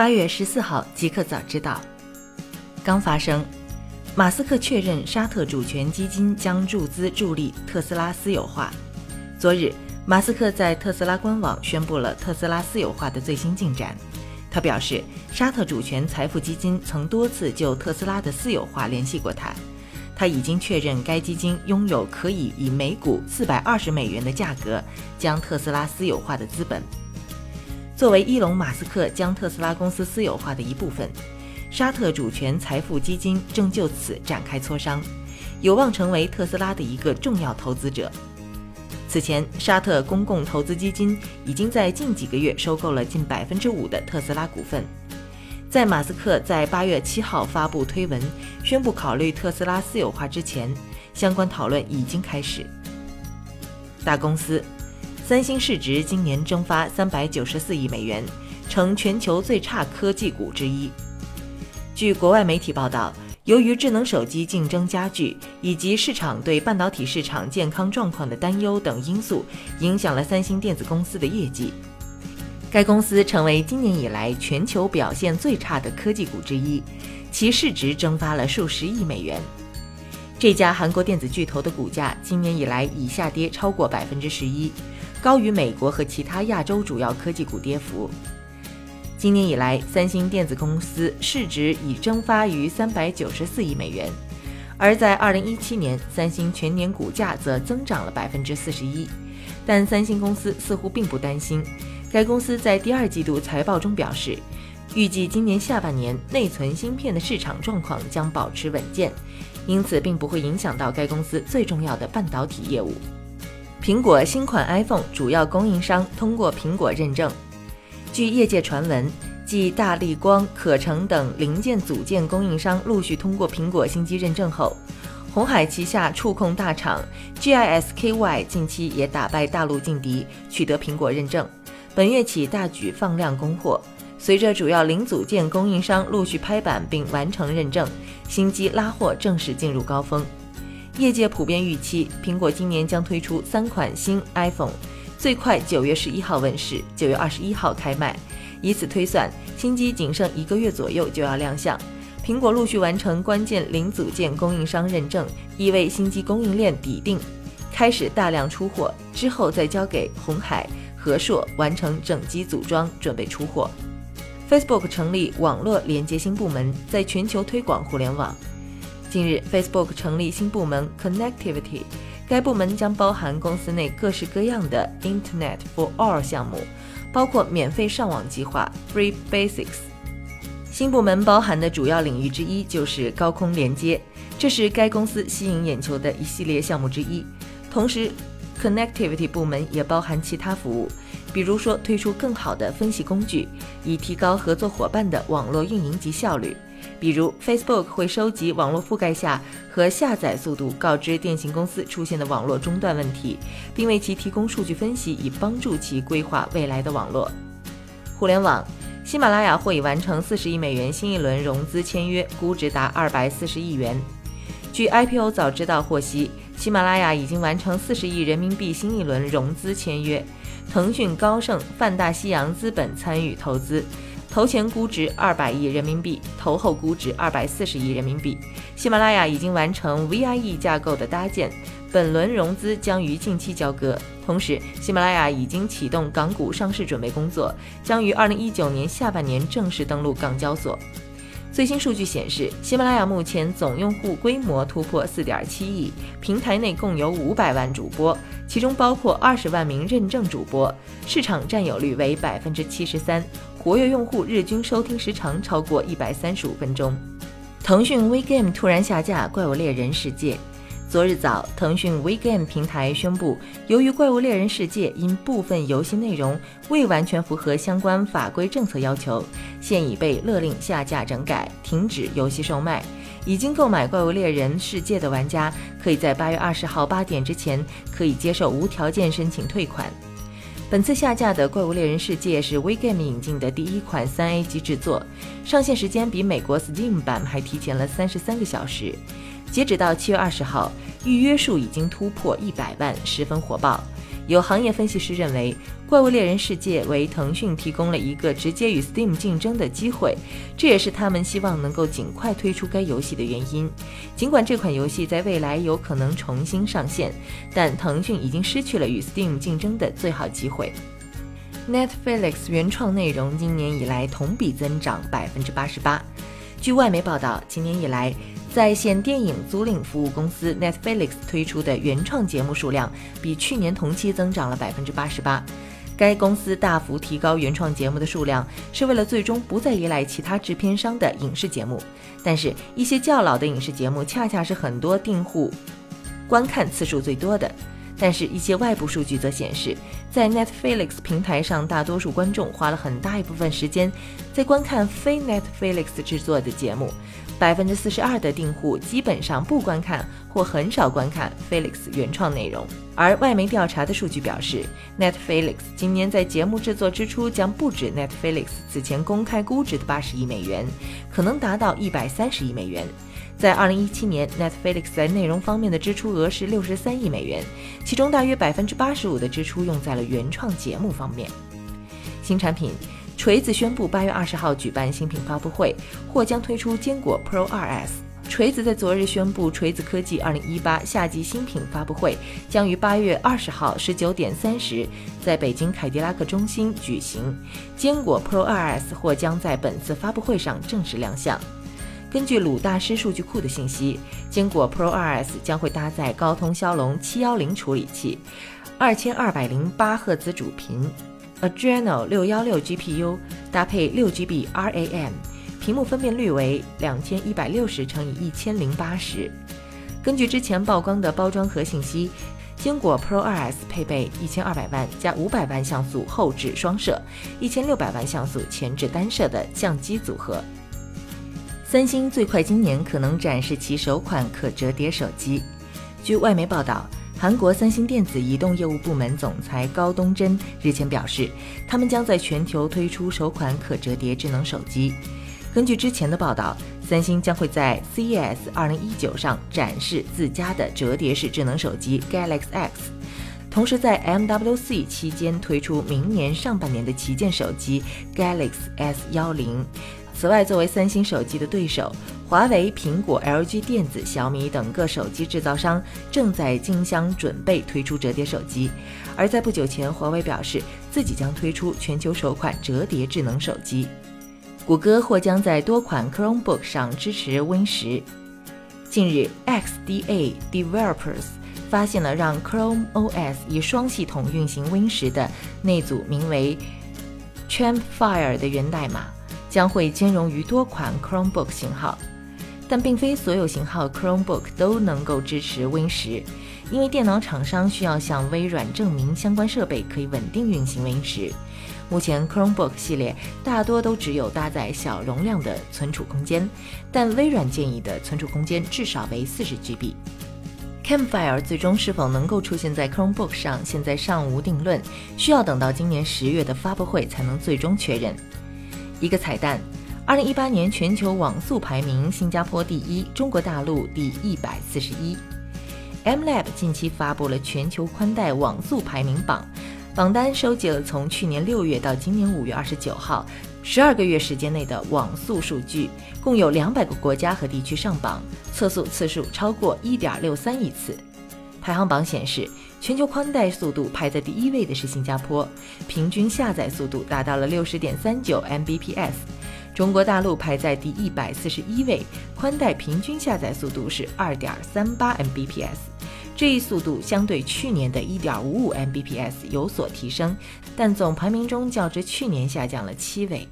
八月十四号，极客早知道刚发生，马斯克确认沙特主权基金将注资助力特斯拉私有化。昨日，马斯克在特斯拉官网宣布了特斯拉私有化的最新进展。他表示，沙特主权财富基金曾多次就特斯拉的私有化联系过他，他已经确认该基金拥有可以以每股四百二十美元的价格将特斯拉私有化的资本。作为伊隆·马斯克将特斯拉公司私有化的一部分，沙特主权财富基金正就此展开磋商，有望成为特斯拉的一个重要投资者。此前，沙特公共投资基金已经在近几个月收购了近百分之五的特斯拉股份。在马斯克在八月七号发布推文宣布考虑特斯拉私有化之前，相关讨论已经开始。大公司。三星市值今年蒸发三百九十四亿美元，成全球最差科技股之一。据国外媒体报道，由于智能手机竞争加剧，以及市场对半导体市场健康状况的担忧等因素，影响了三星电子公司的业绩。该公司成为今年以来全球表现最差的科技股之一，其市值蒸发了数十亿美元。这家韩国电子巨头的股价今年以来已下跌超过百分之十一。高于美国和其他亚洲主要科技股跌幅。今年以来，三星电子公司市值已蒸发逾三百九十四亿美元，而在二零一七年，三星全年股价则增长了百分之四十一。但三星公司似乎并不担心。该公司在第二季度财报中表示，预计今年下半年内存芯片的市场状况将保持稳健，因此并不会影响到该公司最重要的半导体业务。苹果新款 iPhone 主要供应商通过苹果认证。据业界传闻，继大力光、可成等零件组件供应商陆续通过苹果新机认证后，红海旗下触控大厂 GISKY 近期也打败大陆劲敌，取得苹果认证。本月起大举放量供货。随着主要零组件供应商陆续拍板并完成认证，新机拉货正式进入高峰。业界普遍预期，苹果今年将推出三款新 iPhone，最快九月十一号问世，九月二十一号开卖。以此推算，新机仅剩一个月左右就要亮相。苹果陆续完成关键零组件供应商认证，意味新机供应链底定，开始大量出货，之后再交给红海、和硕完成整机组装，准备出货。Facebook 成立网络连接新部门，在全球推广互联网。近日，Facebook 成立新部门 Connectivity，该部门将包含公司内各式各样的 Internet for All 项目，包括免费上网计划 Free Basics。新部门包含的主要领域之一就是高空连接，这是该公司吸引眼球的一系列项目之一。同时，Connectivity 部门也包含其他服务，比如说推出更好的分析工具，以提高合作伙伴的网络运营及效率。比如，Facebook 会收集网络覆盖下和下载速度，告知电信公司出现的网络中断问题，并为其提供数据分析，以帮助其规划未来的网络。互联网，喜马拉雅或已完成四十亿美元新一轮融资签约，估值达二百四十亿元。据 IPO 早知道获悉，喜马拉雅已经完成四十亿人民币新一轮融资签约，腾讯、高盛、泛大西洋资本参与投资。投前估值二百亿人民币，投后估值二百四十亿人民币。喜马拉雅已经完成 VIE 架构的搭建，本轮融资将于近期交割。同时，喜马拉雅已经启动港股上市准备工作，将于二零一九年下半年正式登陆港交所。最新数据显示，喜马拉雅目前总用户规模突破四点七亿，平台内共有五百万主播，其中包括二十万名认证主播，市场占有率为百分之七十三。活跃用户日均收听时长超过一百三十五分钟。腾讯 WeGame 突然下架《怪物猎人世界》。昨日早，腾讯 WeGame 平台宣布，由于《怪物猎人世界》因部分游戏内容未完全符合相关法规政策要求，现已被勒令下架整改，停止游戏售卖。已经购买《怪物猎人世界》的玩家，可以在八月二十号八点之前可以接受无条件申请退款。本次下架的《怪物猎人世界》是 WeGame 引进的第一款三 A 级制作，上线时间比美国 Steam 版还提前了三十三个小时。截止到七月二十号，预约数已经突破一百万，十分火爆。有行业分析师认为，《怪物猎人世界为腾讯提供了一个直接与 Steam 竞争的机会，这也是他们希望能够尽快推出该游戏的原因。尽管这款游戏在未来有可能重新上线，但腾讯已经失去了与 Steam 竞争的最好机会。Netflix 原创内容今年以来同比增长百分之八十八。据外媒报道，今年以来，在线电影租赁服务公司 Netflix 推出的原创节目数量比去年同期增长了百分之八十八。该公司大幅提高原创节目的数量，是为了最终不再依赖其他制片商的影视节目。但是，一些较老的影视节目恰恰是很多订户观看次数最多的。但是，一些外部数据则显示，在 Netflix 平台上，大多数观众花了很大一部分时间在观看非 Netflix 制作的节目。百分之四十二的订户基本上不观看或很少观看 Felix 原创内容。而外媒调查的数据表示，Netflix 今年在节目制作支出将不止 Netflix 此前公开估值的八十亿美元，可能达到一百三十亿美元。在二零一七年，Netflix 在内容方面的支出额是六十三亿美元，其中大约百分之八十五的支出用在了原创节目方面。新产品，锤子宣布八月二十号举办新品发布会，或将推出坚果 Pro 2S。锤子在昨日宣布，锤子科技二零一八夏季新品发布会将于八月二十号十九点三十在北京凯迪拉克中心举行，坚果 Pro 2S 或将在本次发布会上正式亮相。根据鲁大师数据库的信息，坚果 Pro 2S 将会搭载高通骁龙710处理器，二千二百零八赫兹主频，Adreno 六幺六 GPU，搭配六 GB RAM，屏幕分辨率为两千一百六十乘以一千零八十。根据之前曝光的包装盒信息，坚果 Pro 2S 配备一千二百万加五百万像素后置双摄，一千六百万像素前置单摄的相机组合。三星最快今年可能展示其首款可折叠手机。据外媒报道，韩国三星电子移动业务部门总裁高东真日前表示，他们将在全球推出首款可折叠智能手机。根据之前的报道，三星将会在 CES 2019上展示自家的折叠式智能手机 Galaxy X，同时在 MWC 期间推出明年上半年的旗舰手机 Galaxy S10。此外，作为三星手机的对手，华为、苹果、LG 电子、小米等各手机制造商正在竞相准备推出折叠手机。而在不久前，华为表示自己将推出全球首款折叠智能手机。谷歌或将在多款 Chromebook 上支持 Win 十。近日，XDA Developers 发现了让 Chrome OS 以双系统运行 Win 十的那组名为 Champfire 的源代码。将会兼容于多款 Chromebook 型号，但并非所有型号 Chromebook 都能够支持 Win 十，因为电脑厂商需要向微软证明相关设备可以稳定运行 Win 十。目前 Chromebook 系列大多都只有搭载小容量的存储空间，但微软建议的存储空间至少为 40GB。Camfire 最终是否能够出现在 Chromebook 上，现在尚无定论，需要等到今年十月的发布会才能最终确认。一个彩蛋：二零一八年全球网速排名，新加坡第一，中国大陆第一百四十一。MLab 近期发布了全球宽带网速排名榜，榜单收集了从去年六月到今年五月二十九号十二个月时间内的网速数据，共有两百个国家和地区上榜，测速次数超过一点六三亿次。排行榜显示，全球宽带速度排在第一位的是新加坡，平均下载速度达到了六十点三九 Mbps。中国大陆排在第一百四十一位，宽带平均下载速度是二点三八 Mbps，这一速度相对去年的一点五五 Mbps 有所提升，但总排名中较之去年下降了七位。